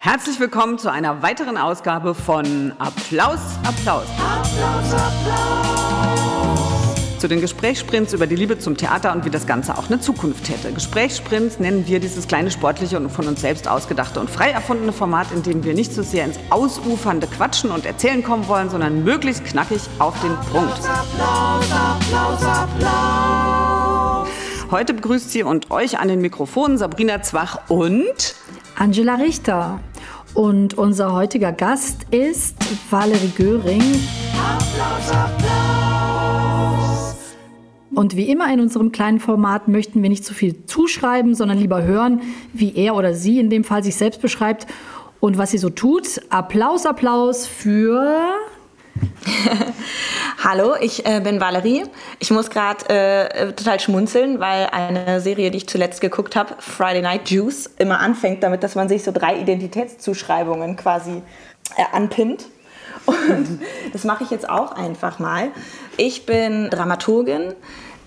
Herzlich willkommen zu einer weiteren Ausgabe von Applaus, Applaus. Applaus, Applaus. Zu den Gesprächssprints über die Liebe zum Theater und wie das Ganze auch eine Zukunft hätte. Gesprächssprints nennen wir dieses kleine sportliche und von uns selbst ausgedachte und frei erfundene Format, in dem wir nicht so sehr ins ausufernde Quatschen und Erzählen kommen wollen, sondern möglichst knackig auf den Punkt. Applaus, Applaus, Applaus. Heute begrüßt sie und euch an den Mikrofonen Sabrina Zwach und Angela Richter. Und unser heutiger Gast ist Valerie Göring. Applaus, Applaus. Und wie immer in unserem kleinen Format möchten wir nicht zu viel zuschreiben, sondern lieber hören, wie er oder sie in dem Fall sich selbst beschreibt und was sie so tut. Applaus, Applaus für Hallo, ich äh, bin Valerie. Ich muss gerade äh, total schmunzeln, weil eine Serie, die ich zuletzt geguckt habe, Friday Night Juice, immer anfängt damit, dass man sich so drei Identitätszuschreibungen quasi äh, anpinnt. Und das mache ich jetzt auch einfach mal. Ich bin Dramaturgin.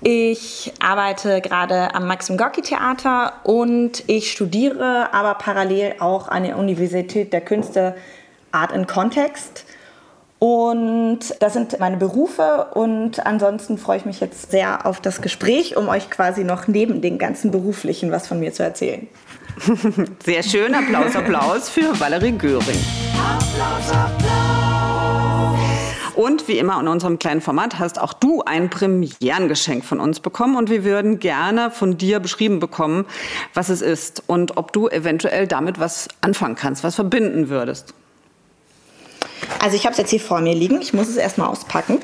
Ich arbeite gerade am Maxim Gorki Theater und ich studiere aber parallel auch an der Universität der Künste Art and Context und das sind meine Berufe und ansonsten freue ich mich jetzt sehr auf das Gespräch, um euch quasi noch neben den ganzen beruflichen was von mir zu erzählen. Sehr schön, Applaus, Applaus für Valerie Göring. Applaus, Applaus. Und wie immer in unserem kleinen Format hast auch du ein Premierengeschenk von uns bekommen und wir würden gerne von dir beschrieben bekommen, was es ist und ob du eventuell damit was anfangen kannst, was verbinden würdest. Also ich habe es jetzt hier vor mir liegen. Ich muss es erstmal auspacken.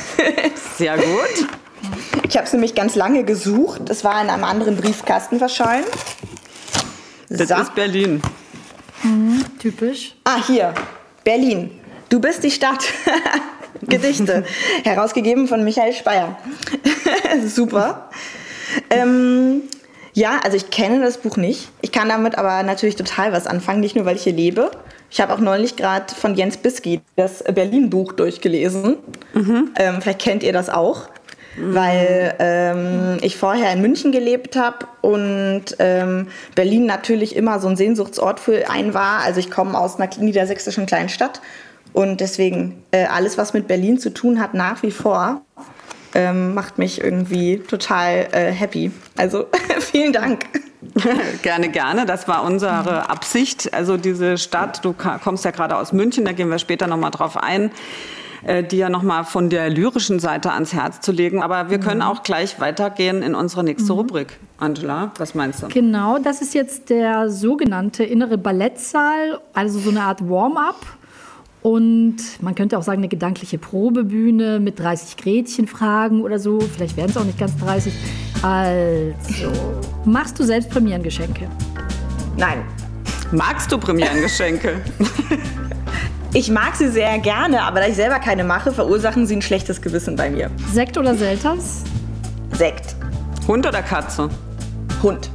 Sehr gut. Ich habe es nämlich ganz lange gesucht. Es war in einem anderen Briefkasten verschollen. Das so. ist Berlin. Mhm, typisch. Ah, hier. Berlin. Du bist die Stadt. Gedichte. Herausgegeben von Michael Speyer. Super. Ähm, ja, also ich kenne das Buch nicht. Ich kann damit aber natürlich total was anfangen, nicht nur weil ich hier lebe, ich habe auch neulich gerade von Jens Bisky das Berlin-Buch durchgelesen. Mhm. Ähm, vielleicht kennt ihr das auch. Mhm. Weil ähm, ich vorher in München gelebt habe und ähm, Berlin natürlich immer so ein Sehnsuchtsort für einen war. Also ich komme aus einer niedersächsischen kleinen Stadt und deswegen äh, alles, was mit Berlin zu tun hat, nach wie vor, ähm, macht mich irgendwie total äh, happy. Also vielen Dank. gerne, gerne. Das war unsere Absicht. Also diese Stadt, du kommst ja gerade aus München, da gehen wir später nochmal drauf ein äh, die ja nochmal von der lyrischen Seite ans Herz zu legen. Aber wir können mhm. auch gleich weitergehen in unsere nächste mhm. Rubrik. Angela, was meinst du? Genau, das ist jetzt der sogenannte innere Ballettsaal, also so eine Art Warm-up. Und man könnte auch sagen, eine gedankliche Probebühne mit 30 Gretchenfragen oder so. Vielleicht werden es auch nicht ganz 30. Also, machst du selbst Premierengeschenke? Nein. Magst du Premierengeschenke? Ich mag sie sehr gerne, aber da ich selber keine mache, verursachen sie ein schlechtes Gewissen bei mir. Sekt oder Selters? Sekt. Hund oder Katze? Hund.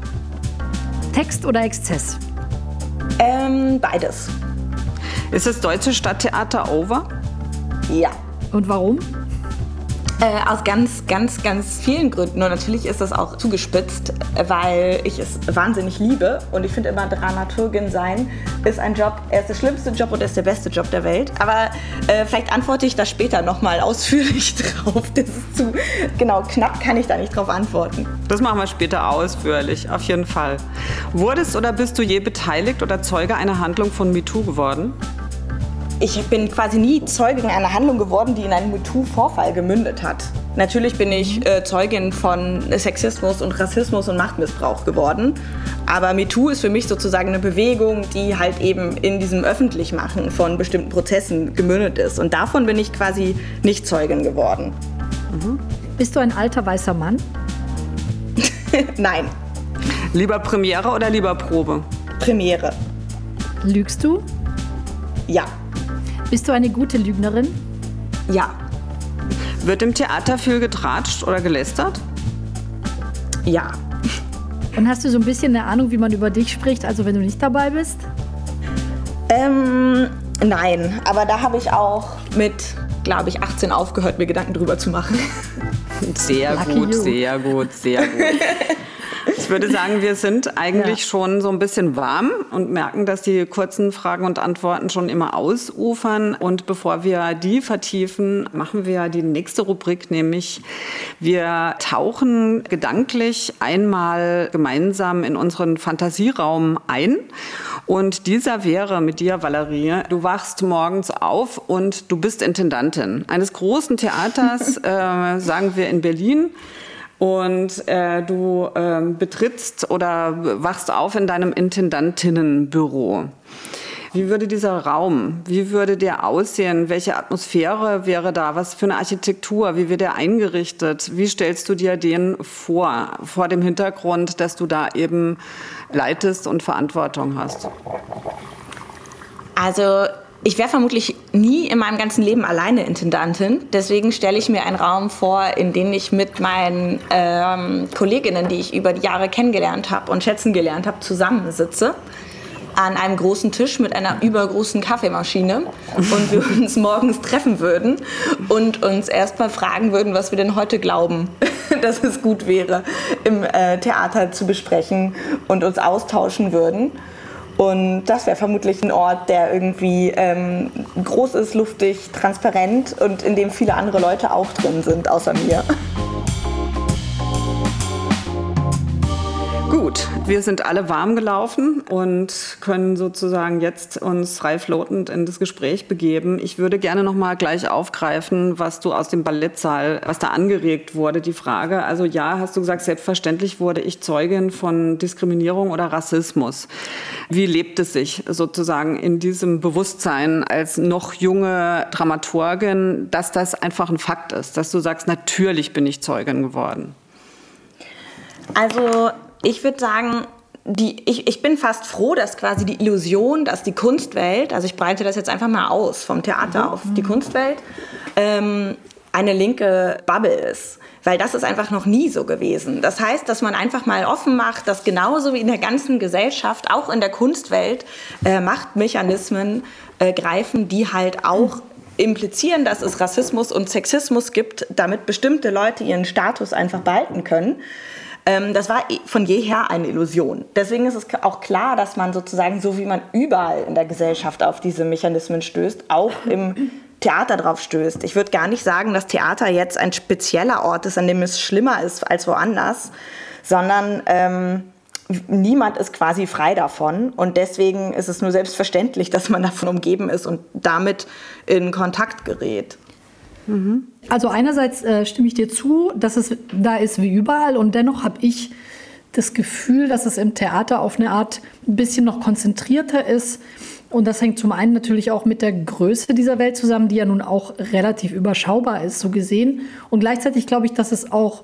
Text oder Exzess? Ähm, beides. Ist das Deutsche Stadttheater over? Ja. Und warum? Äh, aus ganz, ganz, ganz vielen Gründen. Und natürlich ist das auch zugespitzt, weil ich es wahnsinnig liebe. Und ich finde immer, Dramaturgin sein ist ein Job, er ist der schlimmste Job und er ist der beste Job der Welt. Aber äh, vielleicht antworte ich da später nochmal ausführlich drauf. Das ist zu, genau, knapp kann ich da nicht drauf antworten. Das machen wir später ausführlich, auf jeden Fall. Wurdest oder bist du je beteiligt oder Zeuge einer Handlung von MeToo geworden? Ich bin quasi nie Zeugin einer Handlung geworden, die in einen MeToo-Vorfall gemündet hat. Natürlich bin ich äh, Zeugin von Sexismus und Rassismus und Machtmissbrauch geworden. Aber MeToo ist für mich sozusagen eine Bewegung, die halt eben in diesem Öffentlichmachen von bestimmten Prozessen gemündet ist. Und davon bin ich quasi nicht Zeugin geworden. Mhm. Bist du ein alter weißer Mann? Nein. Lieber Premiere oder lieber Probe? Premiere. Lügst du? Ja. Bist du eine gute Lügnerin? Ja. Wird im Theater viel getratscht oder gelästert? Ja. Und hast du so ein bisschen eine Ahnung, wie man über dich spricht, also wenn du nicht dabei bist? Ähm, nein, aber da habe ich auch mit, glaube ich, 18 aufgehört, mir Gedanken drüber zu machen. Sehr Lucky gut, you. sehr gut, sehr gut. würde sagen, wir sind eigentlich ja. schon so ein bisschen warm und merken, dass die kurzen Fragen und Antworten schon immer ausufern. Und bevor wir die vertiefen, machen wir die nächste Rubrik, nämlich wir tauchen gedanklich einmal gemeinsam in unseren Fantasieraum ein. Und dieser wäre mit dir, Valerie, du wachst morgens auf und du bist Intendantin eines großen Theaters, äh, sagen wir in Berlin und äh, du äh, betrittst oder wachst auf in deinem Intendantinnenbüro. Wie würde dieser Raum, wie würde der aussehen? Welche Atmosphäre wäre da? Was für eine Architektur? Wie wird er eingerichtet? Wie stellst du dir den vor, vor dem Hintergrund, dass du da eben leitest und Verantwortung hast? Also ich wäre vermutlich nie in meinem ganzen Leben alleine Intendantin. Deswegen stelle ich mir einen Raum vor, in dem ich mit meinen ähm, Kolleginnen, die ich über die Jahre kennengelernt habe und schätzen gelernt habe, zusammensitze an einem großen Tisch mit einer übergroßen Kaffeemaschine und wir uns morgens treffen würden und uns erstmal fragen würden, was wir denn heute glauben, dass es gut wäre, im äh, Theater zu besprechen und uns austauschen würden. Und das wäre vermutlich ein Ort, der irgendwie ähm, groß ist, luftig, transparent und in dem viele andere Leute auch drin sind, außer mir. Gut, wir sind alle warm gelaufen und können sozusagen jetzt uns frei floatend in das Gespräch begeben. Ich würde gerne noch mal gleich aufgreifen, was du aus dem Ballettsaal, was da angeregt wurde, die Frage. Also ja, hast du gesagt, selbstverständlich wurde ich Zeugin von Diskriminierung oder Rassismus. Wie lebt es sich sozusagen in diesem Bewusstsein als noch junge Dramaturgin, dass das einfach ein Fakt ist, dass du sagst, natürlich bin ich Zeugin geworden? Also ich würde sagen, die, ich, ich bin fast froh, dass quasi die Illusion, dass die Kunstwelt, also ich breite das jetzt einfach mal aus, vom Theater mhm. auf die Kunstwelt, ähm, eine linke Bubble ist. Weil das ist einfach noch nie so gewesen. Das heißt, dass man einfach mal offen macht, dass genauso wie in der ganzen Gesellschaft, auch in der Kunstwelt, äh, Machtmechanismen äh, greifen, die halt auch implizieren, dass es Rassismus und Sexismus gibt, damit bestimmte Leute ihren Status einfach behalten können. Ähm, das war von jeher eine Illusion. Deswegen ist es auch klar, dass man sozusagen, so wie man überall in der Gesellschaft auf diese Mechanismen stößt, auch im Theater drauf stößt. Ich würde gar nicht sagen, dass Theater jetzt ein spezieller Ort ist, an dem es schlimmer ist als woanders, sondern ähm, niemand ist quasi frei davon. Und deswegen ist es nur selbstverständlich, dass man davon umgeben ist und damit in Kontakt gerät. Also einerseits äh, stimme ich dir zu, dass es da ist wie überall und dennoch habe ich das Gefühl, dass es im Theater auf eine Art ein bisschen noch konzentrierter ist. Und das hängt zum einen natürlich auch mit der Größe dieser Welt zusammen, die ja nun auch relativ überschaubar ist, so gesehen. Und gleichzeitig glaube ich, dass es auch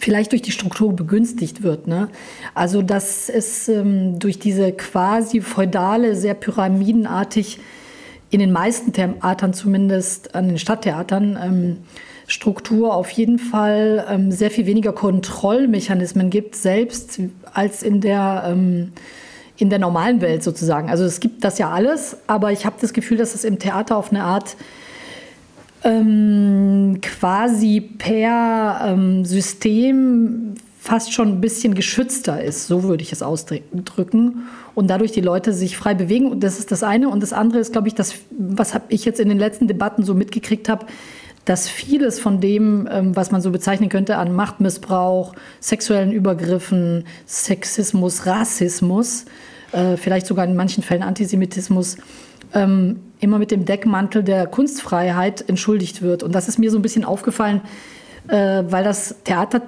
vielleicht durch die Struktur begünstigt wird. Ne? Also dass es ähm, durch diese quasi feudale, sehr pyramidenartig in den meisten Theatern zumindest, an den Stadttheatern, ähm, Struktur auf jeden Fall ähm, sehr viel weniger Kontrollmechanismen gibt, selbst als in der, ähm, in der normalen Welt sozusagen. Also es gibt das ja alles, aber ich habe das Gefühl, dass es im Theater auf eine Art ähm, quasi per ähm, System fast schon ein bisschen geschützter ist, so würde ich es ausdrücken. Und dadurch die Leute sich frei bewegen. Und das ist das eine. Und das andere ist, glaube ich, das, was habe ich jetzt in den letzten Debatten so mitgekriegt habe, dass vieles von dem, ähm, was man so bezeichnen könnte an Machtmissbrauch, sexuellen Übergriffen, Sexismus, Rassismus, äh, vielleicht sogar in manchen Fällen Antisemitismus, ähm, immer mit dem Deckmantel der Kunstfreiheit entschuldigt wird. Und das ist mir so ein bisschen aufgefallen, äh, weil das Theater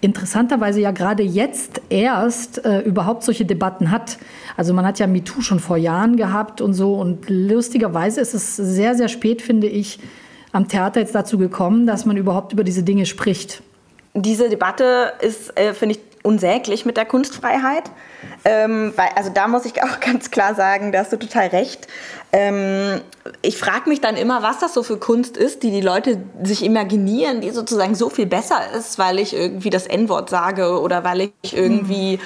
interessanterweise ja gerade jetzt erst äh, überhaupt solche Debatten hat. Also man hat ja MeToo schon vor Jahren gehabt und so. Und lustigerweise ist es sehr, sehr spät, finde ich, am Theater jetzt dazu gekommen, dass man überhaupt über diese Dinge spricht. Diese Debatte ist, äh, finde ich, unsäglich mit der Kunstfreiheit. Ähm, weil, also da muss ich auch ganz klar sagen, da hast du total recht. Ähm, ich frage mich dann immer, was das so für Kunst ist, die die Leute sich imaginieren, die sozusagen so viel besser ist, weil ich irgendwie das N-Wort sage oder weil ich irgendwie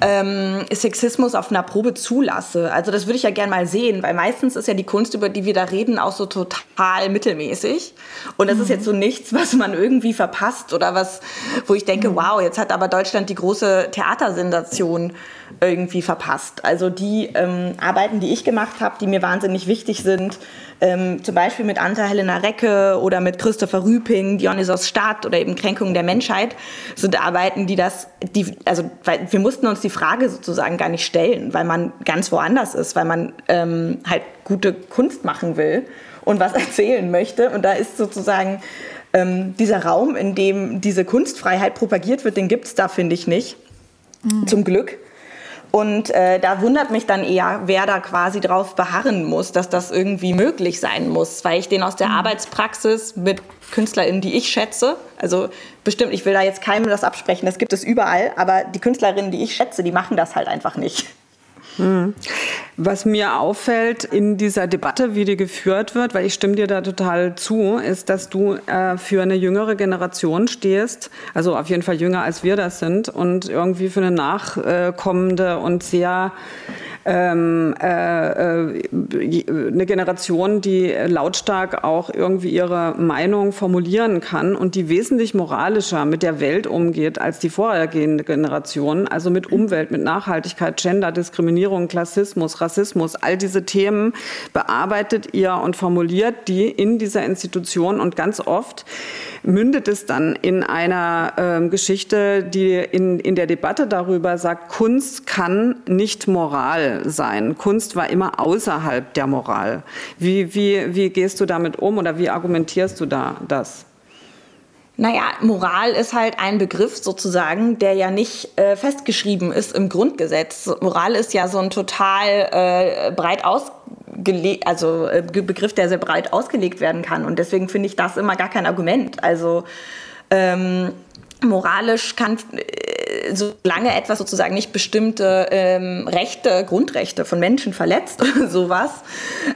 ähm, Sexismus auf einer Probe zulasse. Also das würde ich ja gerne mal sehen, weil meistens ist ja die Kunst, über die wir da reden, auch so total mittelmäßig. Und das mhm. ist jetzt so nichts, was man irgendwie verpasst oder was, wo ich denke, mhm. wow, jetzt hat aber Deutschland die große Theatersensation irgendwie verpasst. Also die ähm, Arbeiten, die ich gemacht habe, die mir wahnsinnig wichtig sind, ähm, zum Beispiel mit Anta Helena Recke oder mit Christopher Rüping, Dionysos Stadt oder eben Kränkungen der Menschheit, sind Arbeiten, die das, die, also weil wir mussten uns die Frage sozusagen gar nicht stellen, weil man ganz woanders ist, weil man ähm, halt gute Kunst machen will und was erzählen möchte. Und da ist sozusagen ähm, dieser Raum, in dem diese Kunstfreiheit propagiert wird, den gibt es da, finde ich, nicht. Mhm. Zum Glück. Und äh, da wundert mich dann eher, wer da quasi drauf beharren muss, dass das irgendwie möglich sein muss, weil ich den aus der mhm. Arbeitspraxis mit KünstlerInnen, die ich schätze, also bestimmt, ich will da jetzt keinem das absprechen, das gibt es überall, aber die KünstlerInnen, die ich schätze, die machen das halt einfach nicht. Hm. Was mir auffällt in dieser Debatte, wie die geführt wird, weil ich stimme dir da total zu, ist, dass du äh, für eine jüngere Generation stehst, also auf jeden Fall jünger als wir das sind und irgendwie für eine nachkommende und sehr ähm, äh, äh, eine Generation, die lautstark auch irgendwie ihre Meinung formulieren kann und die wesentlich moralischer mit der Welt umgeht als die vorhergehende Generation, also mit Umwelt, mit Nachhaltigkeit, Gender, Diskriminierung, Klassismus, Rassismus, all diese Themen bearbeitet ihr und formuliert die in dieser Institution. Und ganz oft mündet es dann in einer äh, Geschichte, die in, in der Debatte darüber sagt, Kunst kann nicht Moral sein. Kunst war immer außerhalb der Moral. Wie, wie, wie gehst du damit um oder wie argumentierst du da das? Naja, Moral ist halt ein Begriff sozusagen, der ja nicht äh, festgeschrieben ist im Grundgesetz. Moral ist ja so ein total äh, breit ausgelegt, also äh, Begriff, der sehr breit ausgelegt werden kann. Und deswegen finde ich das immer gar kein Argument. Also ähm, moralisch kann, solange etwas sozusagen nicht bestimmte ähm, Rechte, Grundrechte von Menschen verletzt oder sowas,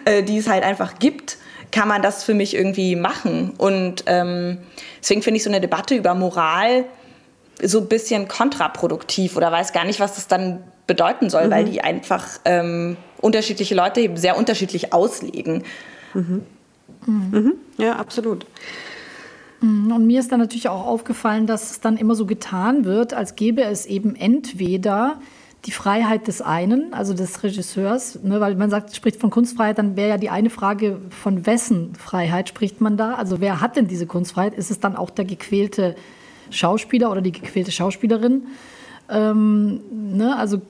äh, die es halt einfach gibt, kann man das für mich irgendwie machen. Und ähm, deswegen finde ich so eine Debatte über Moral so ein bisschen kontraproduktiv oder weiß gar nicht, was das dann bedeuten soll, mhm. weil die einfach ähm, unterschiedliche Leute eben sehr unterschiedlich auslegen. Mhm. Mhm. Ja, absolut. Mhm. Und mir ist dann natürlich auch aufgefallen, dass es dann immer so getan wird, als gäbe es eben entweder die Freiheit des einen, also des Regisseurs, ne, weil man sagt, spricht von Kunstfreiheit, dann wäre ja die eine Frage, von wessen Freiheit spricht man da? Also wer hat denn diese Kunstfreiheit? Ist es dann auch der gequälte Schauspieler oder die gequälte Schauspielerin? Ähm, ne, also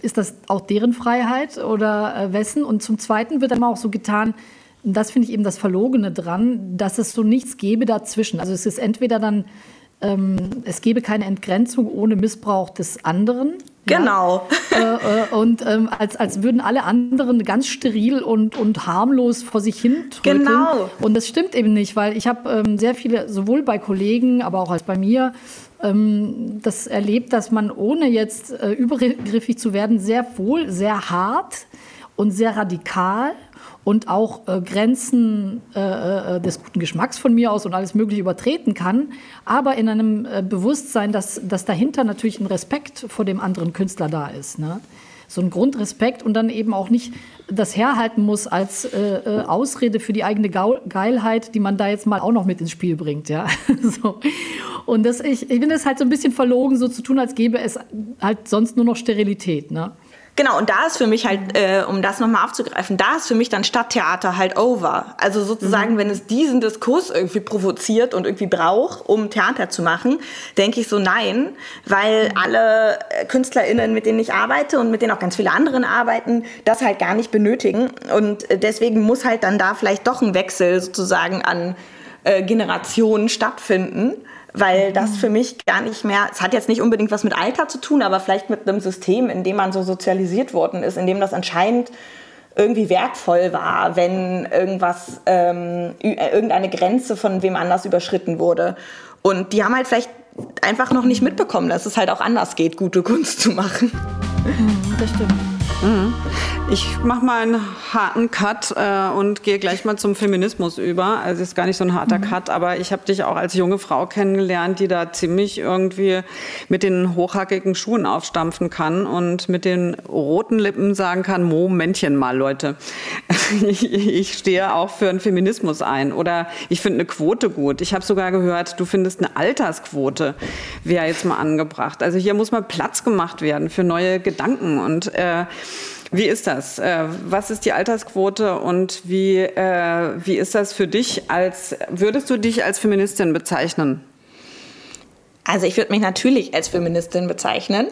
ist das auch deren Freiheit oder äh, wessen? Und zum Zweiten wird dann auch so getan, das finde ich eben das Verlogene dran, dass es so nichts gäbe dazwischen. Also es ist entweder dann, ähm, es gäbe keine Entgrenzung ohne Missbrauch des anderen. Genau. Ja? äh, äh, und ähm, als, als würden alle anderen ganz steril und, und harmlos vor sich hin drücken. Genau. Und das stimmt eben nicht, weil ich habe ähm, sehr viele, sowohl bei Kollegen, aber auch als bei mir, ähm, das erlebt, dass man ohne jetzt äh, übergriffig zu werden, sehr wohl, sehr hart und sehr radikal und auch äh, Grenzen äh, äh, des guten Geschmacks von mir aus und alles Mögliche übertreten kann, aber in einem äh, Bewusstsein, dass, dass dahinter natürlich ein Respekt vor dem anderen Künstler da ist. Ne? So ein Grundrespekt und dann eben auch nicht das herhalten muss als äh, äh, Ausrede für die eigene Geilheit, die man da jetzt mal auch noch mit ins Spiel bringt. Ja? so. Und das, ich, ich finde es halt so ein bisschen verlogen, so zu tun, als gäbe es halt sonst nur noch Sterilität. Ne? Genau, und da ist für mich halt, äh, um das nochmal aufzugreifen, da ist für mich dann Stadttheater halt over. Also sozusagen, mhm. wenn es diesen Diskurs irgendwie provoziert und irgendwie braucht, um Theater zu machen, denke ich so nein, weil alle äh, KünstlerInnen, mit denen ich arbeite und mit denen auch ganz viele anderen arbeiten, das halt gar nicht benötigen. Und äh, deswegen muss halt dann da vielleicht doch ein Wechsel sozusagen an äh, Generationen stattfinden weil das für mich gar nicht mehr, es hat jetzt nicht unbedingt was mit Alter zu tun, aber vielleicht mit einem System, in dem man so sozialisiert worden ist, in dem das anscheinend irgendwie wertvoll war, wenn irgendwas, ähm, äh, irgendeine Grenze von wem anders überschritten wurde. Und die haben halt vielleicht einfach noch nicht mitbekommen, dass es halt auch anders geht, gute Kunst zu machen. Mhm, das stimmt. Mhm. Ich mache mal einen harten Cut äh, und gehe gleich mal zum Feminismus über. Also ist gar nicht so ein harter mhm. Cut, aber ich habe dich auch als junge Frau kennengelernt, die da ziemlich irgendwie mit den hochhackigen Schuhen aufstampfen kann und mit den roten Lippen sagen kann, Momentchen mal, Leute. ich, ich stehe auch für einen Feminismus ein oder ich finde eine Quote gut. Ich habe sogar gehört, du findest eine Altersquote, wäre jetzt mal angebracht. Also hier muss mal Platz gemacht werden für neue Gedanken und äh, wie ist das? Äh, was ist die Altersquote und wie, äh, wie ist das für dich als, würdest du dich als Feministin bezeichnen? Also ich würde mich natürlich als Feministin bezeichnen.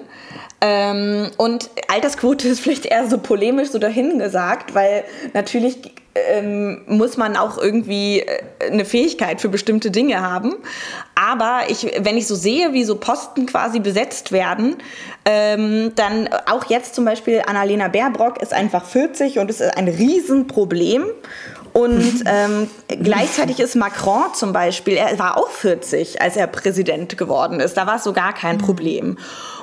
Ähm, und Altersquote ist vielleicht eher so polemisch so dahingesagt, weil natürlich ähm, muss man auch irgendwie äh, eine Fähigkeit für bestimmte Dinge haben. Aber ich, wenn ich so sehe, wie so Posten quasi besetzt werden, ähm, dann auch jetzt zum Beispiel Annalena Baerbrock ist einfach 40 und es ist ein Riesenproblem. Und ähm, gleichzeitig ist Macron zum Beispiel, er war auch 40, als er Präsident geworden ist. Da war es so gar kein Problem.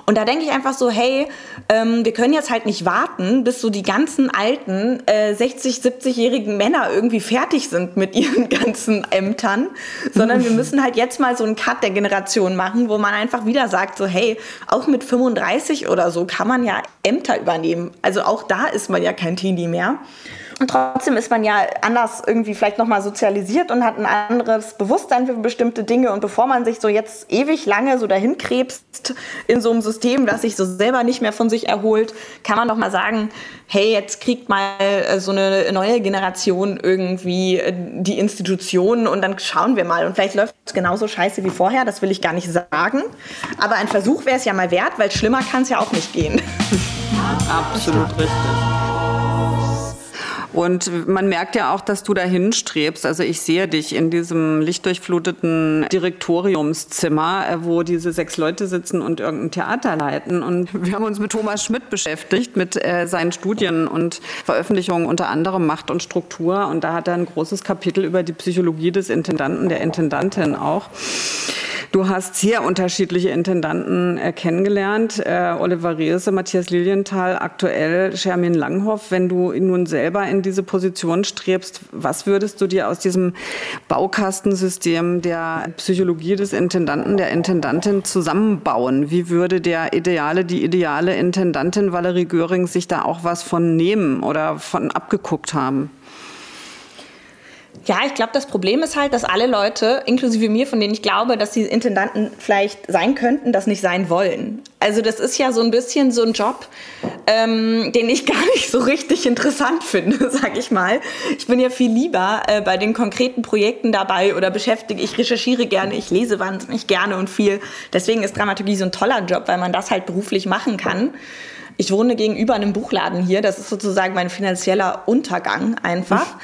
Und da denke ich einfach so, hey, ähm, wir können jetzt halt nicht warten, bis so die ganzen alten äh, 60, 70-jährigen Männer irgendwie fertig sind mit ihren ganzen Ämtern, sondern wir müssen halt jetzt mal so einen Cut der Generation machen, wo man einfach wieder sagt, so hey, auch mit 35 oder so kann man ja Ämter übernehmen. Also auch da ist man ja kein Teenie mehr. Und trotzdem ist man ja anders irgendwie vielleicht nochmal sozialisiert und hat ein anderes Bewusstsein für bestimmte Dinge. Und bevor man sich so jetzt ewig lange so dahin krebst in so einem System, das sich so selber nicht mehr von sich erholt, kann man doch mal sagen, hey, jetzt kriegt mal äh, so eine neue Generation irgendwie äh, die Institutionen und dann schauen wir mal. Und vielleicht läuft es genauso scheiße wie vorher, das will ich gar nicht sagen. Aber ein Versuch wäre es ja mal wert, weil schlimmer kann es ja auch nicht gehen. Absolut richtig. Und man merkt ja auch, dass du dahin strebst. Also ich sehe dich in diesem lichtdurchfluteten Direktoriumszimmer, äh, wo diese sechs Leute sitzen und irgendein Theater leiten. Und wir haben uns mit Thomas Schmidt beschäftigt, mit äh, seinen Studien und Veröffentlichungen unter anderem Macht und Struktur. Und da hat er ein großes Kapitel über die Psychologie des Intendanten, der Intendantin auch. Du hast sehr unterschiedliche Intendanten äh, kennengelernt. Äh, Oliver Reese, Matthias Lilienthal, aktuell Shermin Langhoff. Wenn du nun selber in diese Position strebst, was würdest du dir aus diesem Baukastensystem der Psychologie des Intendanten, der Intendantin zusammenbauen? Wie würde der ideale, die ideale Intendantin Valerie Göring sich da auch was von nehmen oder von abgeguckt haben? Ja, ich glaube, das Problem ist halt, dass alle Leute, inklusive mir, von denen ich glaube, dass sie Intendanten vielleicht sein könnten, das nicht sein wollen. Also das ist ja so ein bisschen so ein Job, ähm, den ich gar nicht so richtig interessant finde, sag ich mal. Ich bin ja viel lieber äh, bei den konkreten Projekten dabei oder beschäftige, ich recherchiere gerne, ich lese wahnsinnig gerne und viel. Deswegen ist Dramaturgie so ein toller Job, weil man das halt beruflich machen kann. Ich wohne gegenüber einem Buchladen hier. Das ist sozusagen mein finanzieller Untergang einfach.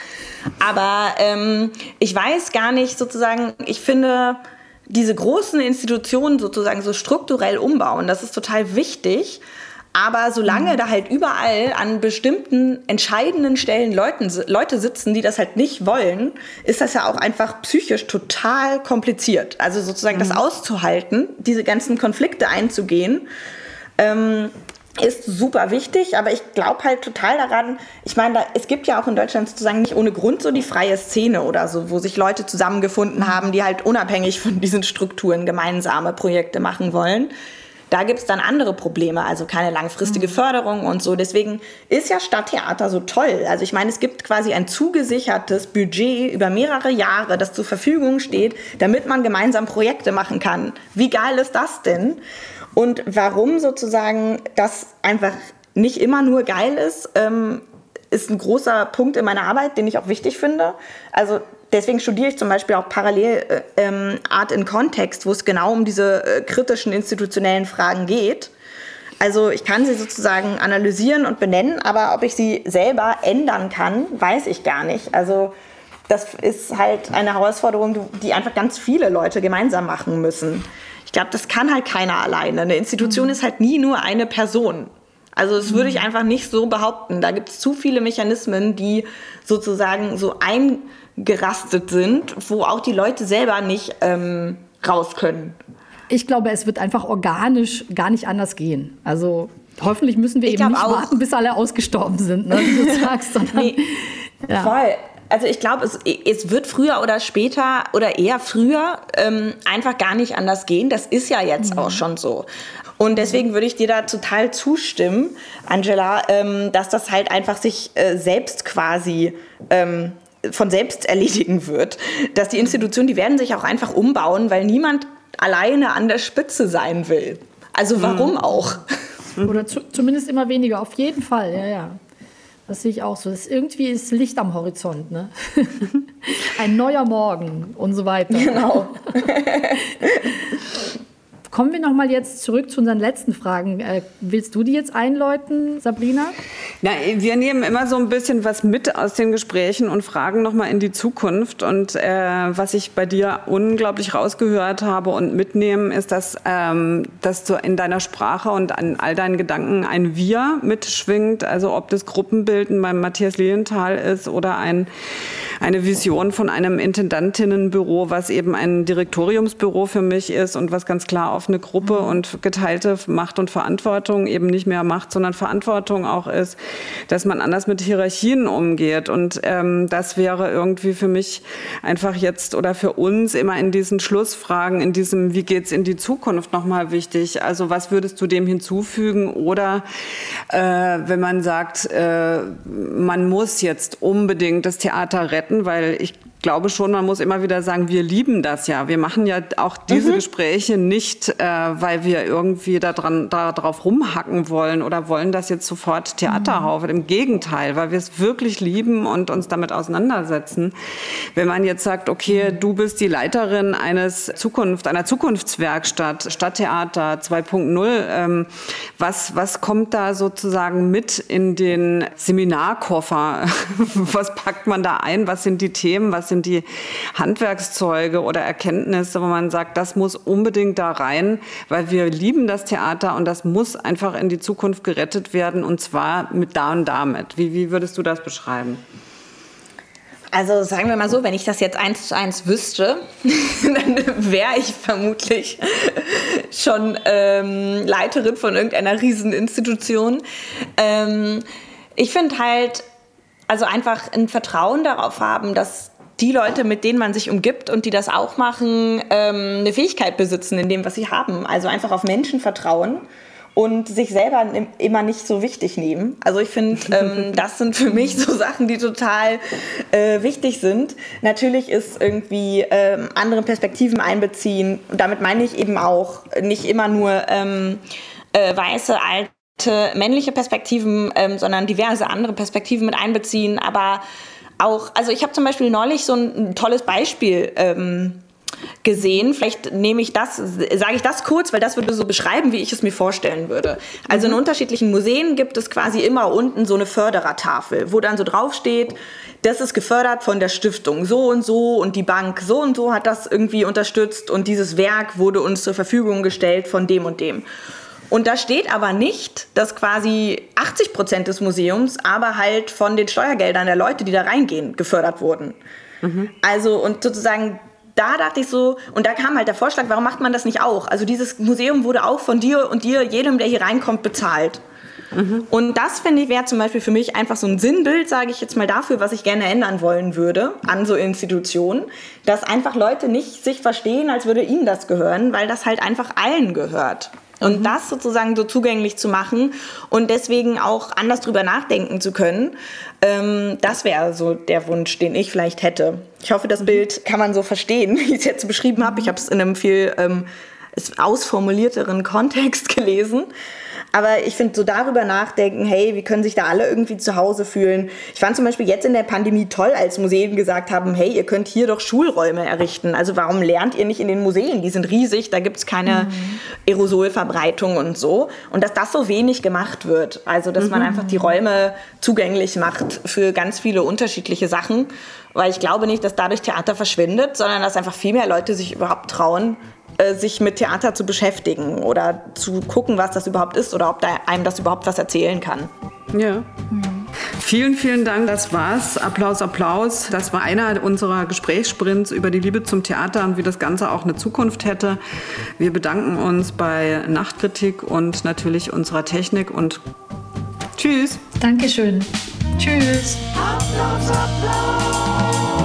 Aber ähm, ich weiß gar nicht sozusagen, ich finde diese großen Institutionen sozusagen so strukturell umbauen, das ist total wichtig. Aber solange mhm. da halt überall an bestimmten entscheidenden Stellen Leuten, Leute sitzen, die das halt nicht wollen, ist das ja auch einfach psychisch total kompliziert. Also sozusagen mhm. das auszuhalten, diese ganzen Konflikte einzugehen. Ähm, ist super wichtig, aber ich glaube halt total daran, ich meine, da, es gibt ja auch in Deutschland sozusagen nicht ohne Grund so die freie Szene oder so, wo sich Leute zusammengefunden haben, die halt unabhängig von diesen Strukturen gemeinsame Projekte machen wollen. Da gibt es dann andere Probleme, also keine langfristige mhm. Förderung und so. Deswegen ist ja Stadttheater so toll. Also ich meine, es gibt quasi ein zugesichertes Budget über mehrere Jahre, das zur Verfügung steht, damit man gemeinsam Projekte machen kann. Wie geil ist das denn? Und warum sozusagen das einfach nicht immer nur geil ist, ähm, ist ein großer Punkt in meiner Arbeit, den ich auch wichtig finde. Also deswegen studiere ich zum Beispiel auch parallel äh, ähm, Art in Kontext, wo es genau um diese äh, kritischen institutionellen Fragen geht. Also ich kann sie sozusagen analysieren und benennen, aber ob ich sie selber ändern kann, weiß ich gar nicht. Also das ist halt eine Herausforderung, die einfach ganz viele Leute gemeinsam machen müssen. Ich glaube, das kann halt keiner alleine. Eine Institution mhm. ist halt nie nur eine Person. Also das würde ich mhm. einfach nicht so behaupten. Da gibt es zu viele Mechanismen, die sozusagen so eingerastet sind, wo auch die Leute selber nicht ähm, raus können. Ich glaube, es wird einfach organisch gar nicht anders gehen. Also Hoffentlich müssen wir ich eben nicht auch. warten, bis alle ausgestorben sind, ne, wie du sagst, sondern nee, ja. voll. Also ich glaube, es, es wird früher oder später oder eher früher ähm, einfach gar nicht anders gehen. Das ist ja jetzt mhm. auch schon so. Und deswegen würde ich dir da total zustimmen, Angela, ähm, dass das halt einfach sich äh, selbst quasi ähm, von selbst erledigen wird. Dass die Institutionen, die werden sich auch einfach umbauen, weil niemand alleine an der Spitze sein will. Also warum mhm. auch? Oder zu, zumindest immer weniger, auf jeden Fall, ja, ja. Das sehe ich auch so. Das ist irgendwie ist Licht am Horizont, ne? Ein neuer Morgen und so weiter. Genau. Kommen wir nochmal jetzt zurück zu unseren letzten Fragen. Äh, willst du die jetzt einläuten, Sabrina? Na, wir nehmen immer so ein bisschen was mit aus den Gesprächen und fragen nochmal in die Zukunft. Und äh, was ich bei dir unglaublich rausgehört habe und mitnehmen, ist, dass, ähm, dass du in deiner Sprache und an all deinen Gedanken ein Wir mitschwingt. Also ob das Gruppenbilden beim Matthias Lilienthal ist oder ein eine Vision von einem Intendantinnenbüro, was eben ein Direktoriumsbüro für mich ist und was ganz klar auf eine Gruppe mhm. und geteilte Macht und Verantwortung eben nicht mehr Macht, sondern Verantwortung auch ist, dass man anders mit Hierarchien umgeht. Und ähm, das wäre irgendwie für mich einfach jetzt oder für uns immer in diesen Schlussfragen, in diesem, wie geht's in die Zukunft nochmal wichtig. Also was würdest du dem hinzufügen? Oder äh, wenn man sagt, äh, man muss jetzt unbedingt das Theater retten, weil ich glaube schon, man muss immer wieder sagen, wir lieben das ja. Wir machen ja auch diese mhm. Gespräche nicht, äh, weil wir irgendwie da dran, da drauf rumhacken wollen oder wollen das jetzt sofort Theaterhaufe. Mhm. Im Gegenteil, weil wir es wirklich lieben und uns damit auseinandersetzen. Wenn man jetzt sagt, okay, mhm. du bist die Leiterin eines Zukunft, einer Zukunftswerkstatt, Stadttheater 2.0, ähm, was, was kommt da sozusagen mit in den Seminarkoffer? was packt man da ein? Was sind die Themen? Was sind die Handwerkszeuge oder Erkenntnisse, wo man sagt, das muss unbedingt da rein, weil wir lieben das Theater und das muss einfach in die Zukunft gerettet werden und zwar mit da und damit. Wie, wie würdest du das beschreiben? Also sagen wir mal so, wenn ich das jetzt eins zu eins wüsste, dann wäre ich vermutlich schon ähm, Leiterin von irgendeiner Rieseninstitution. Ähm, ich finde halt, also einfach ein Vertrauen darauf haben, dass die Leute, mit denen man sich umgibt und die das auch machen, ähm, eine Fähigkeit besitzen in dem, was sie haben. Also einfach auf Menschen vertrauen und sich selber immer nicht so wichtig nehmen. Also ich finde, ähm, das sind für mich so Sachen, die total äh, wichtig sind. Natürlich ist irgendwie ähm, andere Perspektiven einbeziehen. Und damit meine ich eben auch nicht immer nur ähm, äh, weiße, alte, männliche Perspektiven, ähm, sondern diverse andere Perspektiven mit einbeziehen. Aber auch, also ich habe zum Beispiel neulich so ein, ein tolles Beispiel ähm, gesehen. Vielleicht nehme ich das, sage ich das kurz, weil das würde so beschreiben, wie ich es mir vorstellen würde. Also in mhm. unterschiedlichen Museen gibt es quasi immer unten so eine Förderertafel, wo dann so draufsteht, das ist gefördert von der Stiftung so und so und die Bank so und so hat das irgendwie unterstützt und dieses Werk wurde uns zur Verfügung gestellt von dem und dem. Und da steht aber nicht, dass quasi 80 Prozent des Museums aber halt von den Steuergeldern der Leute, die da reingehen, gefördert wurden. Mhm. Also und sozusagen da dachte ich so, und da kam halt der Vorschlag, warum macht man das nicht auch? Also dieses Museum wurde auch von dir und dir, jedem, der hier reinkommt, bezahlt. Mhm. Und das finde ich wäre zum Beispiel für mich einfach so ein Sinnbild, sage ich jetzt mal dafür, was ich gerne ändern wollen würde an so Institutionen, dass einfach Leute nicht sich verstehen, als würde ihnen das gehören, weil das halt einfach allen gehört. Und mhm. das sozusagen so zugänglich zu machen und deswegen auch anders drüber nachdenken zu können, ähm, das wäre so der Wunsch, den ich vielleicht hätte. Ich hoffe, das mhm. Bild kann man so verstehen, wie ich es jetzt beschrieben habe. Ich habe es in einem viel ähm, ausformulierteren Kontext gelesen. Aber ich finde, so darüber nachdenken, hey, wie können sich da alle irgendwie zu Hause fühlen? Ich fand zum Beispiel jetzt in der Pandemie toll, als Museen gesagt haben, hey, ihr könnt hier doch Schulräume errichten. Also warum lernt ihr nicht in den Museen? Die sind riesig, da gibt es keine mhm. Aerosolverbreitung und so. Und dass das so wenig gemacht wird. Also, dass mhm. man einfach die Räume zugänglich macht für ganz viele unterschiedliche Sachen. Weil ich glaube nicht, dass dadurch Theater verschwindet, sondern dass einfach viel mehr Leute sich überhaupt trauen, äh, sich mit Theater zu beschäftigen oder zu gucken, was das überhaupt ist oder ob da einem das überhaupt was erzählen kann. Ja. Mhm. Vielen, vielen Dank. Das war's. Applaus, Applaus. Das war einer unserer Gesprächssprints über die Liebe zum Theater und wie das Ganze auch eine Zukunft hätte. Wir bedanken uns bei Nachtkritik und natürlich unserer Technik und tschüss. Dankeschön. Tschüss. Applaus, Applaus.